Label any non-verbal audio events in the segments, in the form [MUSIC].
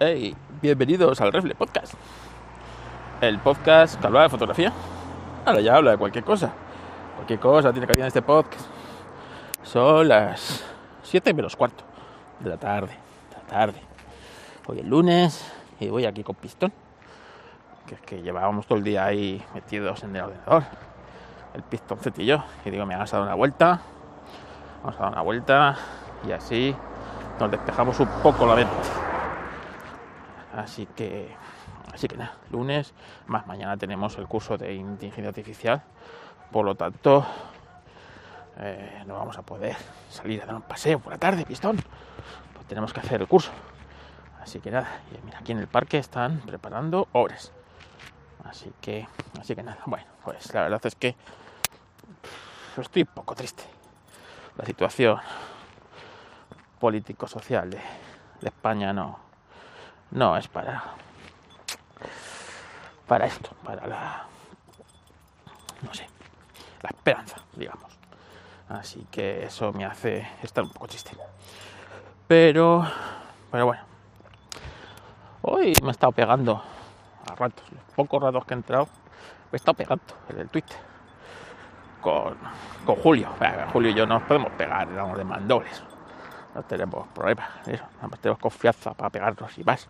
Hey, bienvenidos al Refle Podcast. El podcast que habla de fotografía. Ahora ya habla de cualquier cosa. Cualquier cosa tiene cabida en este podcast. Son las 7 menos cuarto de la tarde. De la tarde. Hoy es lunes y voy aquí con pistón. Que es que llevábamos todo el día ahí metidos en el ordenador. El pistoncete y. Y digo, me vamos a dar una vuelta. Vamos a dar una vuelta y así nos despejamos un poco la mente. Así que, así que nada, lunes, más mañana tenemos el curso de inteligencia artificial, por lo tanto, eh, no vamos a poder salir a dar un paseo por la tarde, pistón. Pues tenemos que hacer el curso. Así que nada, mira, aquí en el parque están preparando obras. Así que, así que nada, bueno, pues la verdad es que estoy un poco triste. La situación político-social de España no, no es para para esto, para la no sé, la esperanza, digamos. Así que eso me hace estar un poco triste. Pero pero bueno. Hoy me he estado pegando a ratos, los pocos ratos que he entrado, me he estado pegando en el Twitter con, con Julio. Julio y yo nos podemos pegar, digamos, de mandobles no tenemos problema, eso, nada más tenemos confianza para pegarnos y más.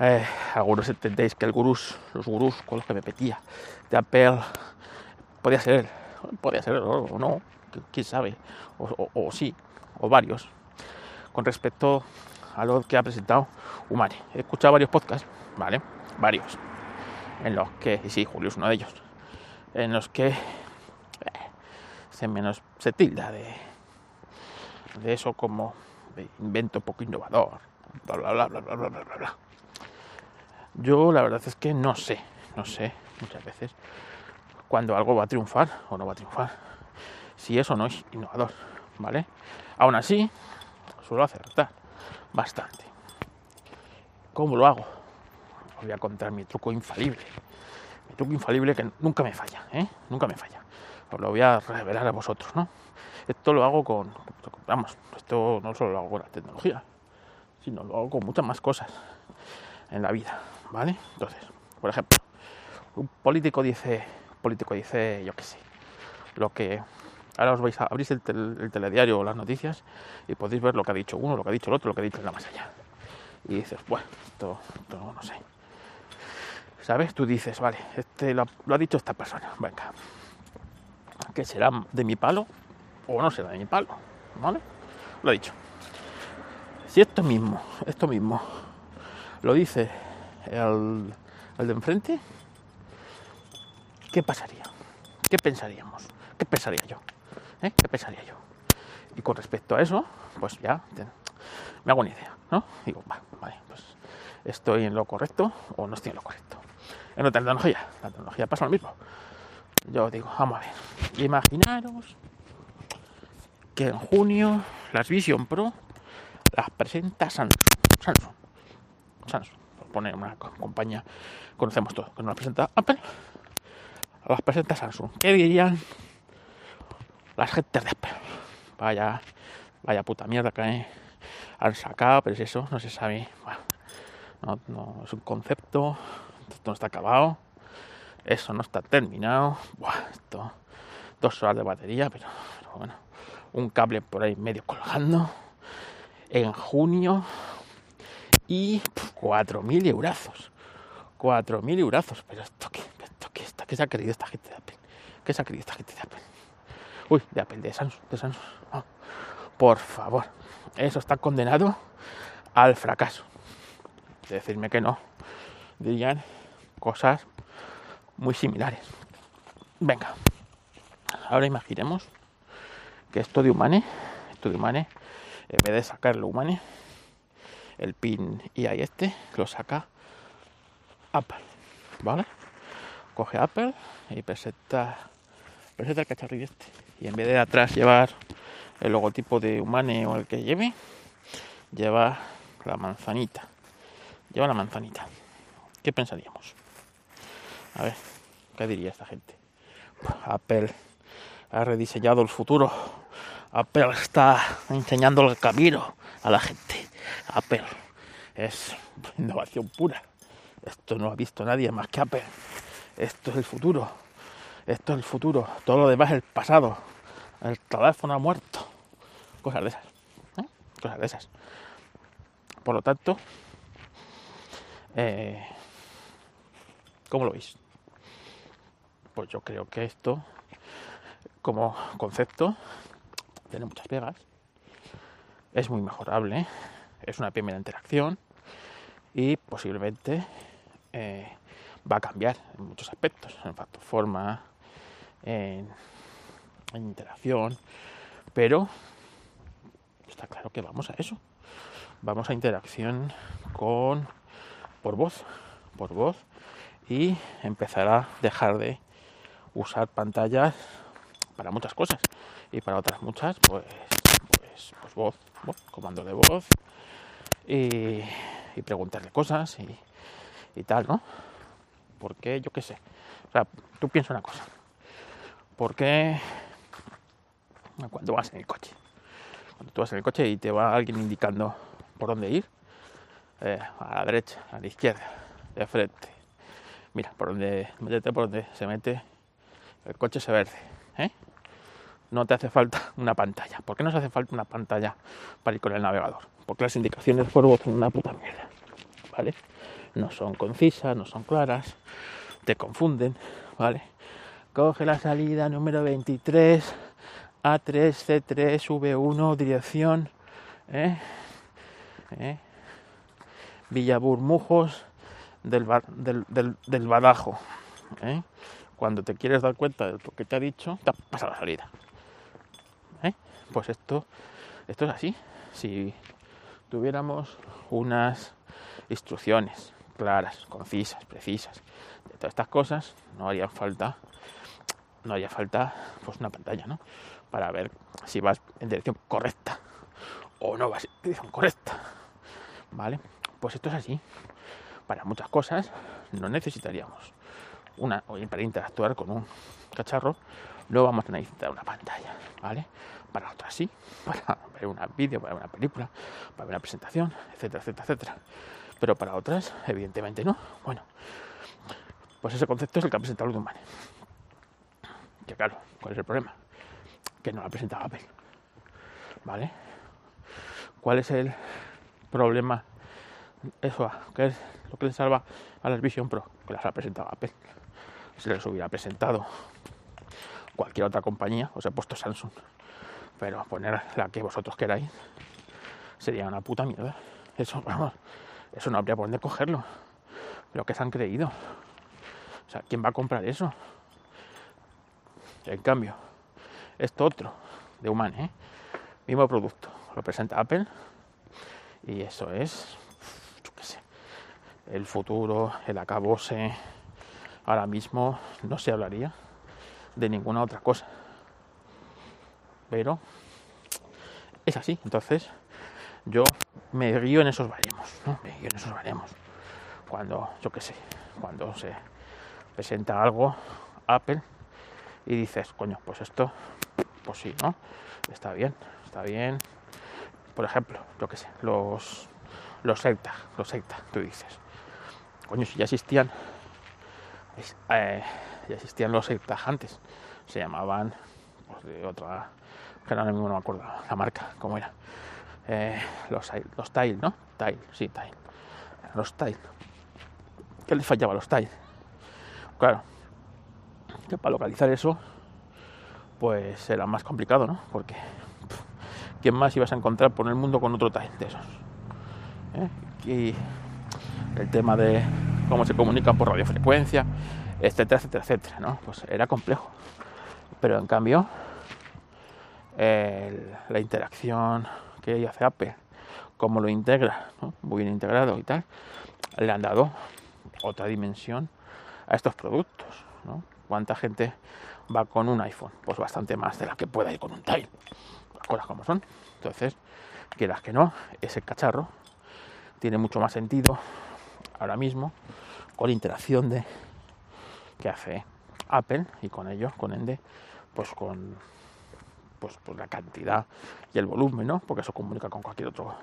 Eh, algunos entendéis que el gurús, los gurús con los que me metía de Apple, podía ser él, podía ser o no, quién sabe, o, sí, o varios, con respecto a lo que ha presentado Humane. He escuchado varios podcasts, ¿vale? Varios, en los que, y sí, Julio es uno de ellos, en los que eh, se menos se tilda de de eso como invento poco innovador, bla bla bla bla bla bla bla bla. Yo la verdad es que no sé, no sé muchas veces cuando algo va a triunfar o no va a triunfar, si eso no es innovador, ¿vale? Aún así, suelo acertar bastante. ¿Cómo lo hago? Os voy a contar mi truco infalible. Mi truco infalible que nunca me falla, ¿eh? Nunca me falla. Os lo voy a revelar a vosotros, ¿no? Esto lo hago con, vamos, esto no solo lo hago con la tecnología, sino lo hago con muchas más cosas en la vida, ¿vale? Entonces, por ejemplo, un político dice, político dice, yo qué sé, lo que ahora os vais a abrir el, tel, el, telediario o las noticias y podéis ver lo que ha dicho uno, lo que ha dicho el otro, lo que ha dicho el más allá. Y dices, bueno, esto, esto no sé. ¿Sabes? Tú dices, vale, este lo, lo ha dicho esta persona, venga, que será de mi palo o no será de mi palo, ¿vale? Lo he dicho. Si esto mismo, esto mismo, lo dice el, el de enfrente, ¿qué pasaría? ¿Qué pensaríamos? ¿Qué pensaría yo? ¿Eh? ¿Qué pensaría yo? Y con respecto a eso, pues ya me hago una idea, ¿no? Digo, va, vale, pues estoy en lo correcto o no estoy en lo correcto. En la tecnología, la tecnología pasa lo mismo. Yo digo, vamos a ver, imaginaros que en junio las Vision Pro las presenta Samsung. Samsung. Samsung. Por poner una compañía conocemos todos. Que no las presenta Apple. Las presenta Samsung. ¿Qué dirían las gentes de Apple? Vaya, vaya puta mierda que han sacado, pero es eso, no se sabe. No, no, es un concepto, esto no está acabado, eso no está terminado. Esto, dos horas de batería, pero, pero bueno un cable por ahí medio colgando en junio y 4.000 eurazos. 4.000 eurazos. Pero esto qué, esto qué, esto, ¿qué se ha querido esta gente de Apple? ¿Qué se ha querido esta gente de Apple? Uy, de Apple, de Samsung, de Samsung. Oh, por favor, eso está condenado al fracaso. De decirme que no. Dirían cosas muy similares. Venga, ahora imaginemos que esto de Humane, esto de Humane, en vez de sacarlo Humane, el pin y ahí este, lo saca Apple, ¿vale? Coge Apple y presenta, presenta el cacharrillo este. Y en vez de atrás llevar el logotipo de Humane o el que lleve, lleva la manzanita. Lleva la manzanita. ¿Qué pensaríamos? A ver, ¿qué diría esta gente? Apple ha rediseñado el futuro. Apple está enseñando el camino a la gente. Apple es innovación pura. Esto no ha visto nadie más que Apple. Esto es el futuro. Esto es el futuro. Todo lo demás es el pasado. El teléfono ha muerto. Cosas de esas. ¿eh? Cosas de esas. Por lo tanto, eh, ¿cómo lo veis? Pues yo creo que esto, como concepto, tiene muchas pegas. Es muy mejorable. Es una primera interacción. Y posiblemente eh, va a cambiar en muchos aspectos. En factor forma, en, en interacción. Pero está claro que vamos a eso. Vamos a interacción con por voz, por voz y empezará a dejar de usar pantallas para muchas cosas y para otras muchas pues pues, pues voz, comando de voz y, preguntarle cosas y, y, tal, ¿no? Porque yo qué sé. O sea, tú piensa una cosa. ¿Por qué cuando vas en el coche? Cuando tú vas en el coche y te va alguien indicando por dónde ir, eh, a la derecha, a la izquierda, de frente. Mira, por donde, métete por donde se mete el coche ese verde. ¿eh? No te hace falta [LAUGHS] una pantalla. ¿Por qué no se hace falta una pantalla para ir con el navegador? Porque las indicaciones por voz son una puta mierda. ¿Vale? No son concisas, no son claras, te confunden, ¿vale? Coge la salida número 23, A3, C3, V1, dirección, ¿eh? ¿Eh? Villaburmujos del, del, del, del Badajo. ¿eh? Cuando te quieres dar cuenta de lo que te ha dicho, te ha pasado la salida. Pues esto, esto es así. Si tuviéramos unas instrucciones claras, concisas, precisas de todas estas cosas, no haría falta, no haría falta pues una pantalla, ¿no? Para ver si vas en dirección correcta o no vas en dirección correcta. ¿Vale? Pues esto es así. Para muchas cosas no necesitaríamos una, para interactuar con un cacharro, no vamos a necesitar una pantalla, ¿vale? Para otras sí, para ver un vídeo, para ver una película, para ver una presentación, etcétera, etcétera, etcétera. Pero para otras, evidentemente no. Bueno, pues ese concepto es el que ha presentado Ludman. Que claro, ¿cuál es el problema? Que no lo ha presentado Apple. ¿Vale? ¿Cuál es el problema eso, que es lo que le salva a las Vision Pro, que las ha presentado Apple. Si les hubiera presentado cualquier otra compañía, os he puesto Samsung, pero poner la que vosotros queráis sería una puta mierda. Eso, vamos, eso no habría por dónde cogerlo. Pero que se han creído. O sea, ¿quién va a comprar eso? En cambio, esto otro, de Human, ¿eh? mismo producto, lo presenta Apple y eso es el futuro, el acabose, ahora mismo no se hablaría de ninguna otra cosa. Pero es así, entonces yo me guío en esos baremos, ¿no? Me guío en esos baremos. Cuando, yo qué sé, cuando se presenta algo Apple y dices, coño, pues esto, pues sí, ¿no? Está bien, está bien. Por ejemplo, yo qué sé, los los secta, los secta, tú dices coño, si ya existían, eh, ya existían los antes, se llamaban, pues de otra, que ahora mismo no me acuerdo la marca, cómo era, eh, los, los Tile, ¿no? Tile, sí, Tile, los Tile. ¿Qué les fallaba los Tile? Claro, que para localizar eso, pues era más complicado, ¿no? Porque ¿quién más ibas a encontrar por el mundo con otro Tile de esos? ¿Eh? Y el tema de cómo se comunican por radiofrecuencia, etcétera, etcétera, etcétera, ¿no? Pues era complejo. Pero en cambio, la interacción que hace Apple, cómo lo integra, muy bien integrado y tal, le han dado otra dimensión a estos productos. ¿Cuánta gente va con un iPhone? Pues bastante más de la que pueda ir con un Tile. Las cosas como son. Entonces, quieras que no, ese cacharro tiene mucho más sentido ahora mismo con la interacción de que hace Apple y con ello, con Ende, pues con pues, pues la cantidad y el volumen, ¿no? Porque eso comunica con cualquier otro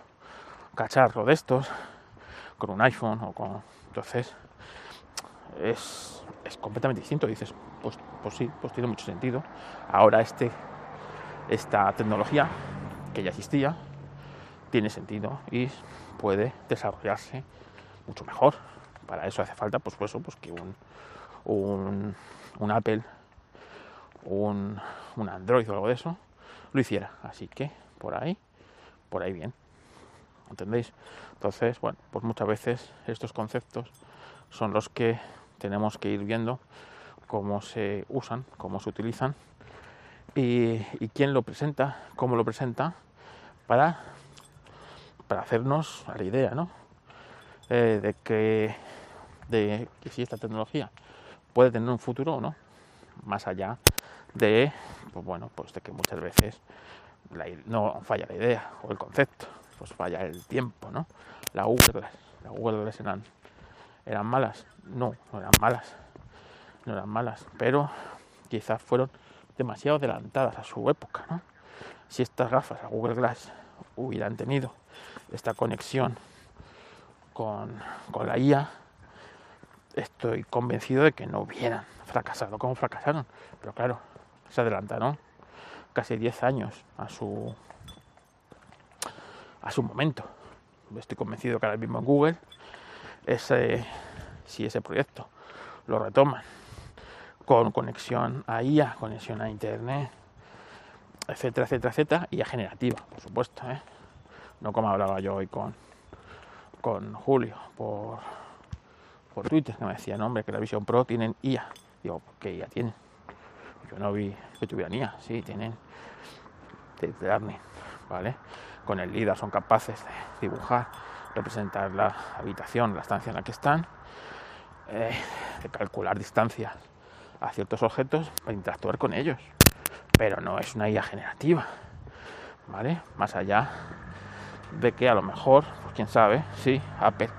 cacharro de estos con un iPhone o con... Entonces, es, es completamente distinto. dices, pues, pues sí, pues tiene mucho sentido. Ahora este, esta tecnología, que ya existía, tiene sentido y puede desarrollarse mucho mejor. Para eso hace falta, pues, pues, pues que un, un, un Apple, un, un Android o algo de eso, lo hiciera. Así que por ahí, por ahí bien. ¿Entendéis? Entonces, bueno, pues muchas veces estos conceptos son los que tenemos que ir viendo cómo se usan, cómo se utilizan y, quién lo presenta, cómo lo presenta para, para hacernos a la idea, ¿no? Eh, de que de que si esta tecnología puede tener un futuro o no, más allá de, pues bueno, pues de que muchas veces no falla la idea o el concepto, pues falla el tiempo, ¿no? La Google Glass, la Google Glass eran, eran malas, no, no eran malas, no eran malas, pero quizás fueron demasiado adelantadas a su época, ¿no? Si estas gafas, a Google Glass, hubieran tenido esta conexión con, con la IA, estoy convencido de que no hubieran fracasado como fracasaron. Pero claro, se adelantaron casi 10 años a su a su momento. Estoy convencido que ahora mismo en Google ese, si ese proyecto lo retoman con conexión a IA, conexión a Internet, etcétera, etcétera, etcétera, y a generativa, por supuesto. ¿eh? No como hablaba yo hoy con, con Julio por, por Twitter, que me decía, no, hombre, que la Vision Pro tienen IA. Digo, ¿qué IA tienen? Yo no vi que tuvieran IA, sí, tienen de learning, ¿vale? Con el LIDAR son capaces de dibujar, representar la habitación, la estancia en la que están, eh, de calcular distancias a ciertos objetos para interactuar con ellos. Pero no es una IA generativa, ¿vale? Más allá de que a lo mejor, pues quién sabe, sí, Apple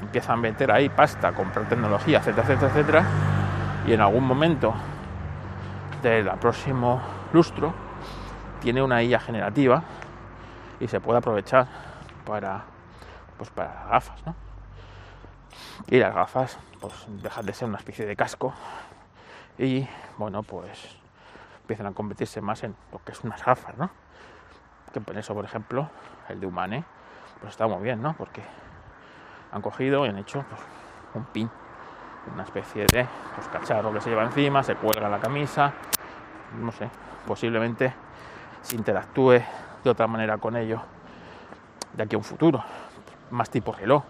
empieza a meter ahí pasta, comprar tecnología, etcétera, etcétera, etcétera, y en algún momento del próximo lustro tiene una IA generativa y se puede aprovechar para pues para gafas, ¿no? Y las gafas pues dejan de ser una especie de casco y bueno pues empiezan a convertirse más en lo que es unas gafas, ¿no? Que por eso, por ejemplo, el de Humane pues está muy bien, ¿no? Porque han cogido y han hecho pues, un pin, una especie de pues, cacharro que se lleva encima, se cuelga la camisa, no sé, posiblemente se interactúe de otra manera con ello de aquí a un futuro, más tipo reloj,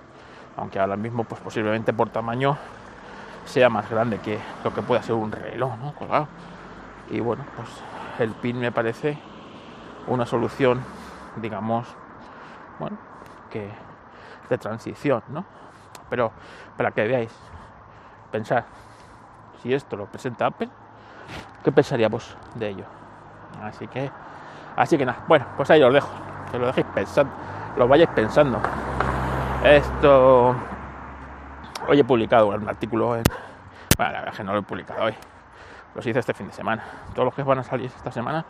aunque ahora mismo pues posiblemente por tamaño sea más grande que lo que pueda ser un reloj, ¿no? Colgado. Y bueno, pues el pin me parece una solución, digamos, bueno, que de transición, ¿no? Pero para que veáis, pensar, si esto lo presenta Apple, ¿qué pensaríamos de ello? Así que, así que nada, bueno, pues ahí os dejo, que lo dejéis pensando, lo vayáis pensando. Esto, hoy he publicado un artículo en, bueno, la que no lo he publicado hoy, los hice este fin de semana. Todos los que van a salir esta semana,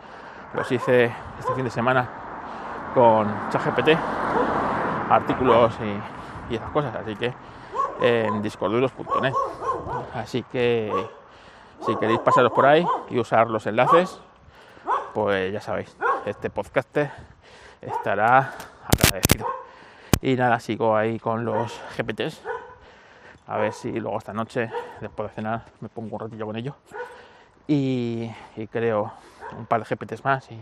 los hice este fin de semana con ChatGPT, artículos y, esas cosas, así que en discorduros.net. Así que si queréis pasaros por ahí y usar los enlaces, pues ya sabéis, este podcast estará agradecido. Y nada, sigo ahí con los GPTs. A ver si luego esta noche, después de cenar, me pongo un ratillo con ellos. Y, creo un par de GPTs más y,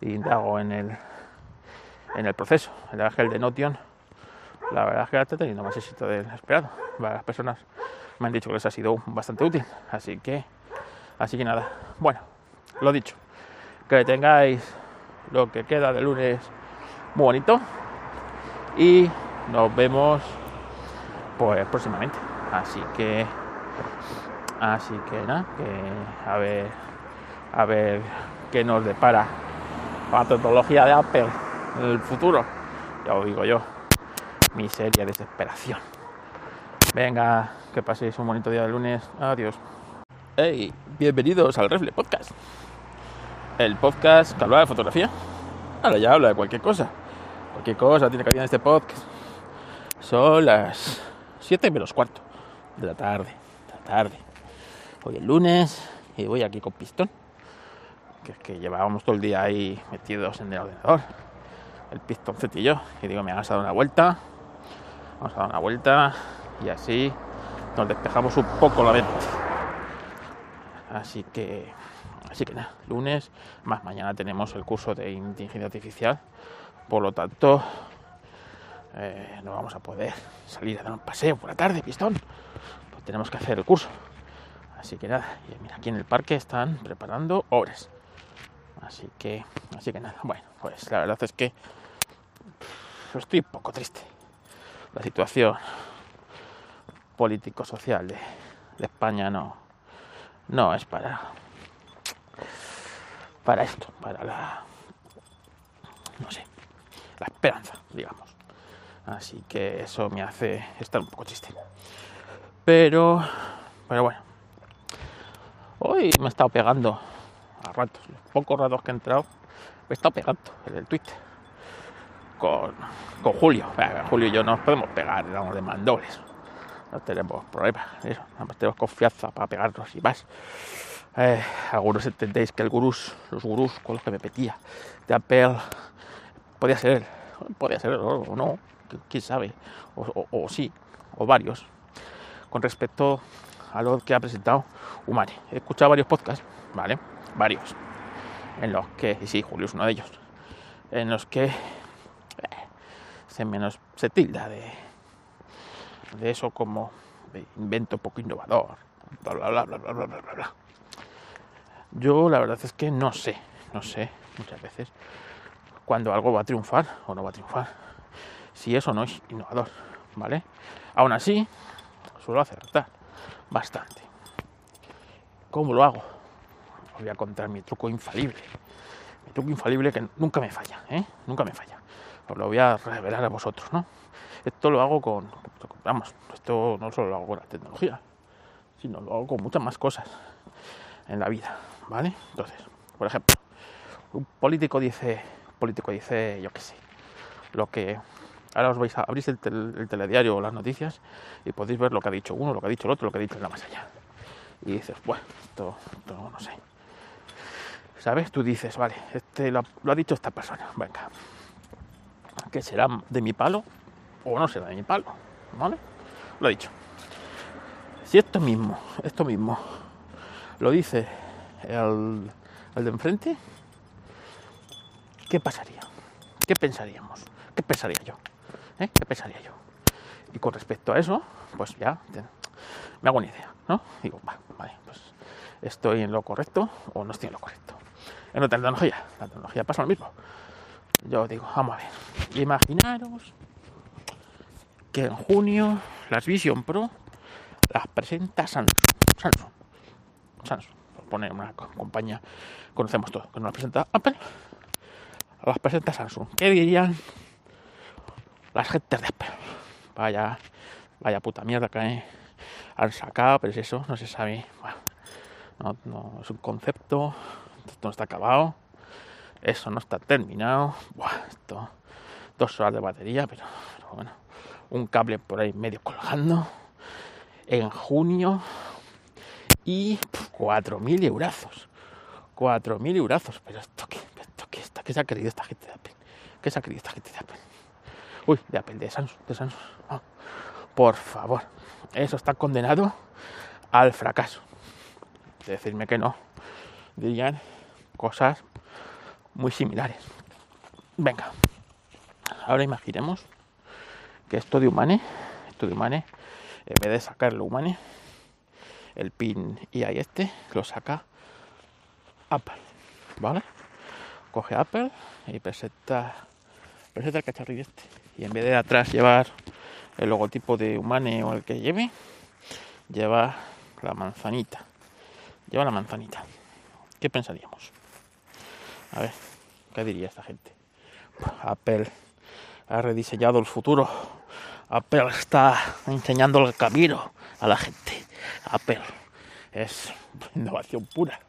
y hago en el, en el proceso. El de Notion, la verdad es que está teniendo más éxito del esperado. Varias personas me han dicho que les ha sido bastante útil. Así que, así que nada. Bueno, lo dicho. Que tengáis lo que queda de lunes muy bonito y nos vemos pues próximamente así que así que nada que a ver a ver qué nos depara la tecnología de Apple en el futuro ya os digo yo miseria desesperación venga que paséis un bonito día de lunes adiós hey bienvenidos al Refle Podcast el podcast que habla de fotografía ahora ya habla de cualquier cosa Cualquier cosa tiene cabida en este podcast. Son las 7 menos cuarto de la tarde. De la tarde. Hoy es lunes y voy aquí con pistón. Que es que llevábamos todo el día ahí metidos en el ordenador. El pistoncete y yo. Y digo, me has dado una vuelta. Vamos a dar una vuelta y así nos despejamos un poco la mente. Así que, así que nada, lunes, más mañana tenemos el curso de inteligencia artificial. Por lo tanto, eh, no vamos a poder salir a dar un paseo por la tarde, pistón. Pues tenemos que hacer el curso. Así que nada, y mira, aquí en el parque están preparando obras. Así que, así que nada, bueno, pues la verdad es que estoy un poco triste. La situación político-social de, de España no, no es para, para esto, para la, no sé, la esperanza, digamos. Así que eso me hace estar un poco triste. Pero, pero bueno, hoy me he estado pegando a ratos, los pocos ratos que he entrado, me he estado pegando en el Twitter con, con Julio. Julio y yo nos podemos pegar, digamos, de mandobles no tenemos problemas, eso, tenemos confianza para pegarnos y más. Eh, algunos entendéis que el gurús, los gurús con los que me petía de Apple, podía ser podía ser o no, quién sabe, o, sí, o varios, con respecto a lo que ha presentado Humane. He escuchado varios podcasts, ¿vale? Varios, en los que, y sí, Julio es uno de ellos, en los que eh, se menos se tilda de de eso como de invento poco innovador, bla, bla, bla, bla, bla, bla, bla, bla. Yo la verdad es que no sé, no sé muchas veces cuando algo va a triunfar o no va a triunfar, si eso no es innovador, ¿vale? Aún así, suelo acertar bastante. ¿Cómo lo hago? Os voy a contar mi truco infalible. Mi truco infalible que nunca me falla, ¿eh? Nunca me falla. Os lo voy a revelar a vosotros, ¿no? Esto lo hago con, vamos, esto no solo lo hago con la tecnología, sino lo hago con muchas más cosas en la vida, ¿vale? Entonces, por ejemplo, un político dice, político dice, yo qué sé, lo que ahora os vais a abrir el, telediario o las noticias y podéis ver lo que ha dicho uno, lo que ha dicho el otro, lo que ha dicho la más allá. Y dices, bueno, esto, no sé. ¿Sabes? Tú dices, vale, este lo, lo ha dicho esta persona, venga, que será de mi palo o no será de mi palo, ¿vale? Lo he dicho. Si esto mismo, esto mismo, lo dice el, el de enfrente, ¿qué pasaría? ¿Qué pensaríamos? ¿Qué pensaría yo? ¿Eh? ¿Qué pensaría yo? Y con respecto a eso, pues ya me hago una idea, ¿no? Digo, va, vale, pues estoy en lo correcto o no estoy en lo correcto. En la tecnología, la tecnología pasa lo mismo. Yo digo, vamos a ver, imaginaros que en junio las Vision Pro las presenta Samsung. Samsung. Samsung. Por poner una compañía, conocemos todo, que no las presenta Apple, las presenta Samsung. ¿Qué dirían las gentes de Apple? Vaya, vaya puta mierda que han sacado, pero es eso, no se sabe. Bueno, no, es un concepto, esto no está acabado, eso no está terminado. Esto, dos horas de batería, pero bueno un cable por ahí medio colgando en junio y 4.000 eurazos. 4.000 eurazos. Pero esto qué, esto qué, esto, ¿qué se ha querido esta gente de Apple? ¿Qué se ha querido esta gente de Apple? Uy, de Apple, de Samsung, de Samsung. por favor, eso está condenado al fracaso. De decirme que no, dirían cosas muy similares. Venga, ahora imaginemos que esto de Humane, esto de Humane, en vez de sacarlo Humane, el pin y ahí este, lo saca Apple, ¿vale? Coge Apple y presenta, presenta el cacharrillo este. Y en vez de atrás llevar el logotipo de Humane o el que lleve, lleva la manzanita. Lleva la manzanita. ¿Qué pensaríamos? A ver, ¿qué diría esta gente? Apple ha rediseñado el futuro. Apple está enseñando el camino a la gente. Apple es innovación pura.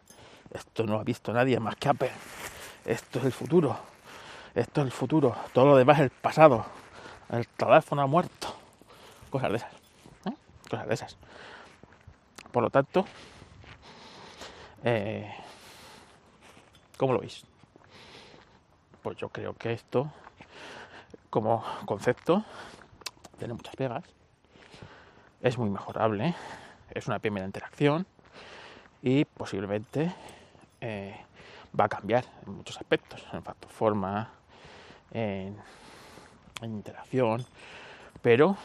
Esto no ha visto nadie más que Apple. Esto es el futuro. Esto es el futuro. Todo lo demás es el pasado. El teléfono ha muerto. cosas de esas. ¿eh? Cosas de esas. Por lo tanto, eh, ¿cómo lo veis? Pues yo creo que esto, como concepto, tiene muchas pegas. Es muy mejorable. Es una primera interacción y posiblemente eh, va a cambiar en muchos aspectos, en factor forma, en, interacción, pero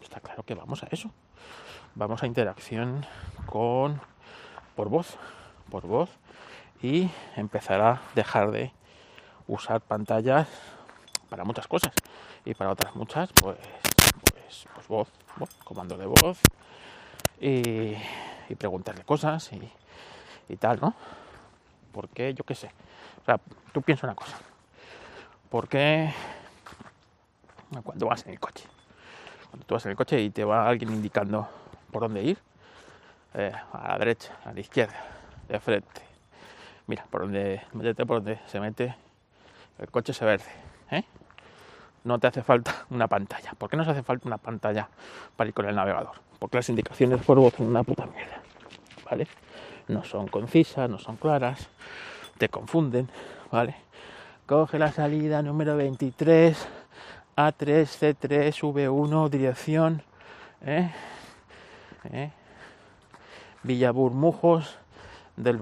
está claro que vamos a eso. Vamos a interacción con por voz, por voz y empezará a dejar de usar pantallas para muchas cosas y para otras muchas pues pues, pues voz, comando de voz y, preguntarle cosas y, y tal, ¿no? Porque yo qué sé. O sea, tú piensas una cosa. ¿Por qué cuando vas en el coche? Cuando tú vas en el coche y te va alguien indicando por dónde ir, eh, a la derecha, a la izquierda, de frente. Mira, por donde, métete por donde se mete el coche ese verde. ¿eh? No te hace falta [LAUGHS] una pantalla. ¿Por qué no se hace falta una pantalla para ir con el navegador? Porque las indicaciones por voz son una puta mierda. ¿Vale? no son concisas, no son claras, te confunden, ¿vale? Coge la salida número 23, A3, C3, V1, dirección, ¿eh? ¿Eh? Villa Burmujos del,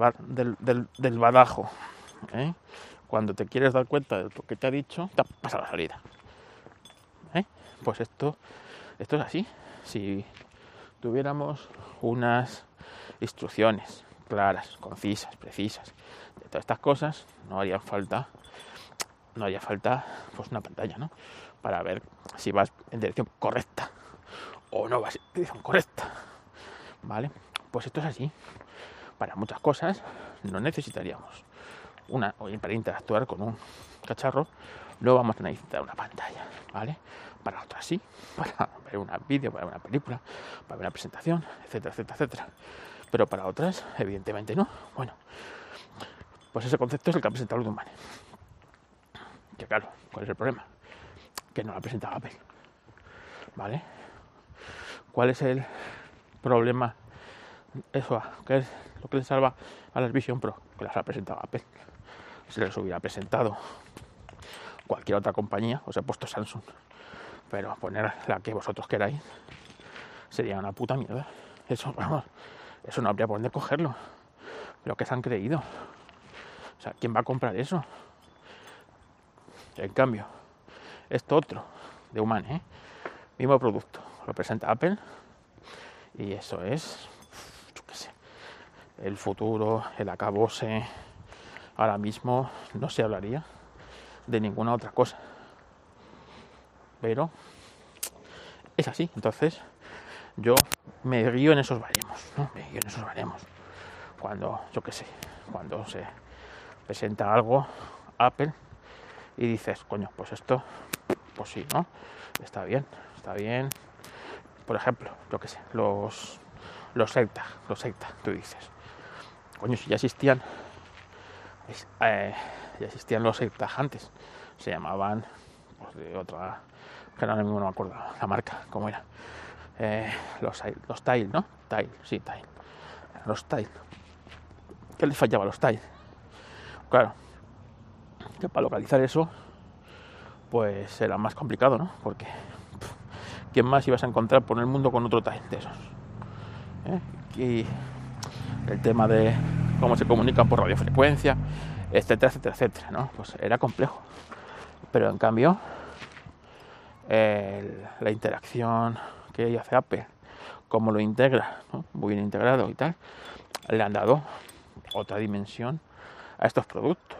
del, Badajo. ¿eh? Cuando te quieres dar cuenta de lo que te ha dicho, te pasa la salida. Pues esto, esto es así. Si tuviéramos unas instrucciones claras, concisas, precisas, de todas estas cosas, no haría falta, no haría falta pues una pantalla, ¿no? Para ver si vas en dirección correcta o no vas en dirección correcta. ¿Vale? Pues esto es así. Para muchas cosas no necesitaríamos una, para interactuar con un cacharro, no vamos a necesitar una pantalla, ¿vale? Para otras sí, para ver un vídeo, para ver una película, para ver una presentación, etcétera, etcétera, etcétera pero para otras, evidentemente no. Bueno, pues ese concepto es el que ha presentado Ludumane. Que claro, ¿cuál es el problema? Que no lo ha presentado Apple. ¿Vale? ¿Cuál es el problema? Eso, ¿qué es lo que le salva a las Vision Pro? Que las ha presentado Apple. Si les hubiera presentado cualquier otra compañía, os he puesto Samsung. Pero poner la que vosotros queráis sería una puta mierda. Eso, vamos, eso no habría por dónde cogerlo. Pero que se han creído. O sea, ¿quién va a comprar eso? En cambio, esto otro, de Humane, ¿eh? mismo producto, lo presenta Apple y eso es, yo qué sé, el futuro, el acabose. Ahora mismo no se hablaría de ninguna otra cosa. Pero es así, entonces yo me río en esos baremos, ¿no? Me río en esos baremos. Cuando, yo qué sé, cuando se presenta algo, Apple, y dices, coño, pues esto, pues sí, ¿no? Está bien, está bien. Por ejemplo, yo qué sé, los, los secta, los secta, tú dices, coño, si ya existían, eh, ya existían los sectas antes, se llamaban, pues de otra, que ahora mismo no me acuerdo la marca, cómo era eh, los, los tile, ¿no? Tile, sí, tile. Los tile. ¿Qué les fallaba los tile? Claro, que para localizar eso, pues era más complicado, ¿no? Porque ¿quién más ibas a encontrar por el mundo con otro tile de esos? ¿Eh? Y el tema de cómo se comunican por radiofrecuencia, etcétera, etcétera, etcétera, ¿no? Pues era complejo. Pero en cambio, la interacción que hace Apple, cómo lo integra, muy bien integrado y tal, le han dado otra dimensión a estos productos.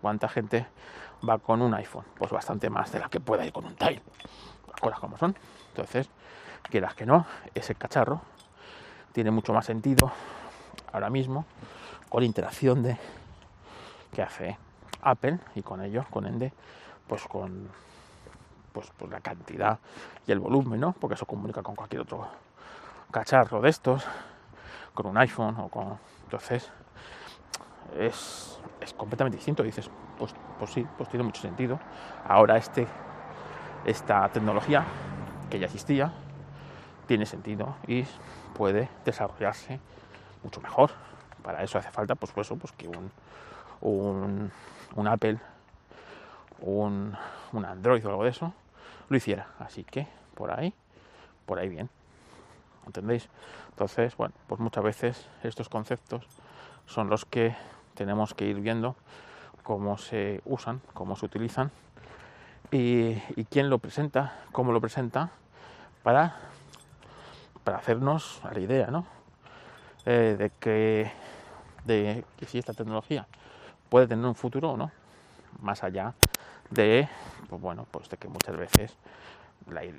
¿Cuánta gente va con un iPhone? Pues bastante más de la que pueda ir con un Tile. Las cosas como son. Entonces, quieras que no, ese cacharro tiene mucho más sentido ahora mismo con la interacción de que hace Apple y con ellos, con Ende, pues con pues, pues la cantidad y el volumen, ¿no? Porque eso comunica con cualquier otro cacharro de estos, con un iPhone o con... Entonces, es, es completamente distinto. Dices, pues, pues sí, pues tiene mucho sentido. Ahora este, esta tecnología que ya existía, tiene sentido y puede desarrollarse mucho mejor. Para eso hace falta, pues, pues, pues que un, un, un Apple, un, un Android o algo de eso, lo hiciera. Así que por ahí, por ahí bien. ¿Entendéis? Entonces, bueno, pues muchas veces estos conceptos son los que tenemos que ir viendo cómo se usan, cómo se utilizan y, quién lo presenta, cómo lo presenta, para, para hacernos a la idea, ¿no? Eh, de, que, de que si esta tecnología puede tener un futuro o no, más allá de, pues bueno, pues de que muchas veces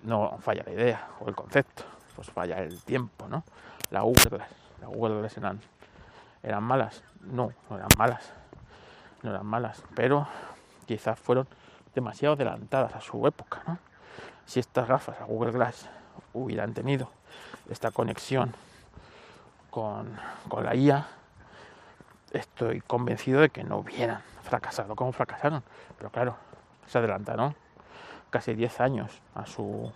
no falla la idea o el concepto, pues falla el tiempo, ¿no? La Google Glass, la Google Glass eran, eran malas, no, no eran malas, no eran malas, pero quizás fueron demasiado adelantadas a su época, ¿no? Si estas gafas, a Google Glass, hubieran tenido esta conexión con, con la IA, estoy convencido de que no hubieran fracasado como fracasaron. Pero claro, se adelantaron casi 10 años a su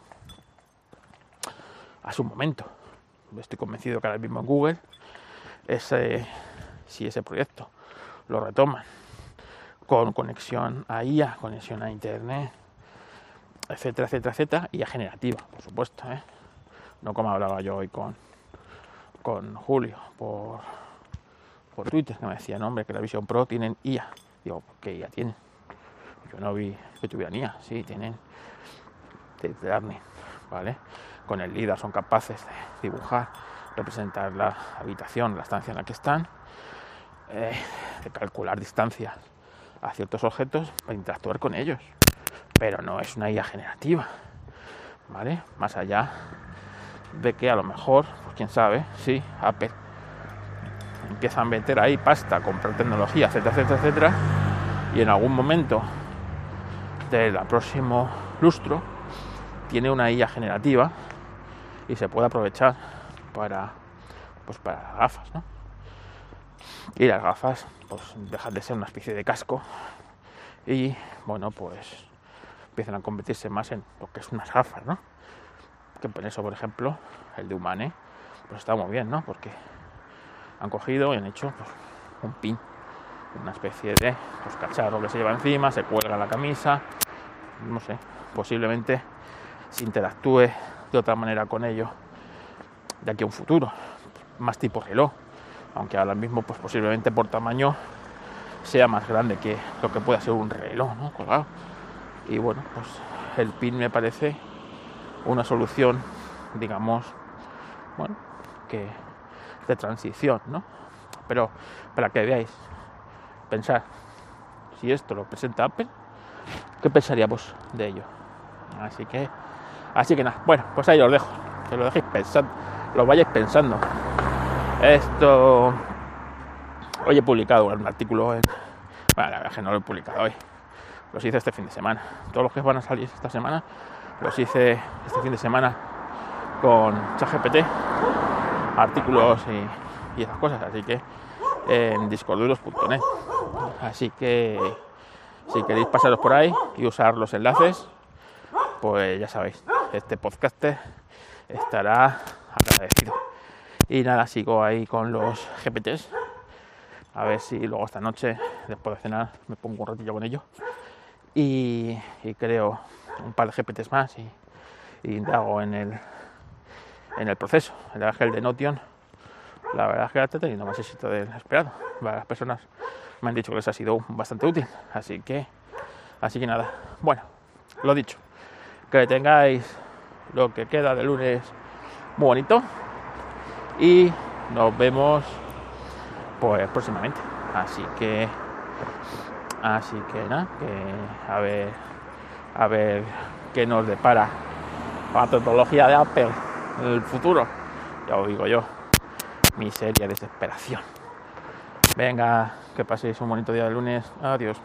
a su momento. Estoy convencido que ahora mismo en Google ese, si ese proyecto lo retoman con conexión a IA, conexión a Internet, etcétera, etcétera, etcétera, y a generativa, por supuesto. ¿eh? No como hablaba yo hoy con, con Julio por, por Twitter, que me decía, no, hombre, que la Vision Pro tienen IA. Digo, ¿qué IA tienen? Yo no vi que tuvieran IA, sí, tienen de learning, ¿vale? Con el LIDAR son capaces de dibujar, representar la habitación, la estancia en la que están, eh, de calcular distancias a ciertos objetos para interactuar con ellos. Pero no es una IA generativa, ¿vale? Más allá de que a lo mejor, pues quién sabe, sí, Apple empieza a meter ahí pasta, comprar tecnología, etcétera, etcétera, etcétera, y en algún momento del próximo lustro tiene una IA generativa y se puede aprovechar para pues para gafas, ¿no? Y las gafas pues dejan de ser una especie de casco y bueno pues empiezan a convertirse más en lo que es unas gafas, ¿no? Que por eso, por ejemplo, el de Humane pues está muy bien, ¿no? Porque han cogido y han hecho pues, un pin, una especie de pues, cacharro que se lleva encima, se cuelga la camisa, no sé, posiblemente se interactúe de otra manera con ello de aquí a un futuro, más tipo reloj, aunque ahora mismo pues posiblemente por tamaño sea más grande que lo que pueda ser un reloj, ¿no? Colgado. Y bueno, pues el pin me parece una solución, digamos, bueno, que de transición, ¿no? Pero para que veáis, pensar, si esto lo presenta Apple, ¿qué pensaríamos de ello? Así que, así que nada, bueno, pues ahí os dejo, que lo dejéis pensando, lo vayáis pensando. Esto, hoy he publicado un artículo en, bueno, la verdad que no lo he publicado hoy, los hice este fin de semana. Todos los que van a salir esta semana, los hice este fin de semana con ChatGPT, artículos y, y esas cosas, así que en discorduros.net. Así que si queréis pasaros por ahí y usar los enlaces, pues ya sabéis, este podcast estará agradecido. Y nada, sigo ahí con los GPTs. A ver si luego esta noche, después de cenar, me pongo un ratillo con ellos. Y, creo un par de GPTs más y, y hago en el, en el proceso. El ángel de Notion, la verdad es que está teniendo más éxito del esperado. Varias personas me han dicho que les ha sido bastante útil. Así que, así que nada. Bueno, lo dicho. Que tengáis lo que queda de lunes muy bonito. Y nos vemos pues próximamente. Así que así que nada, que a ver a ver qué nos depara la tecnología de Apple en el futuro. Ya os digo yo, miseria, desesperación. Venga, que paséis un bonito día de lunes. Adiós.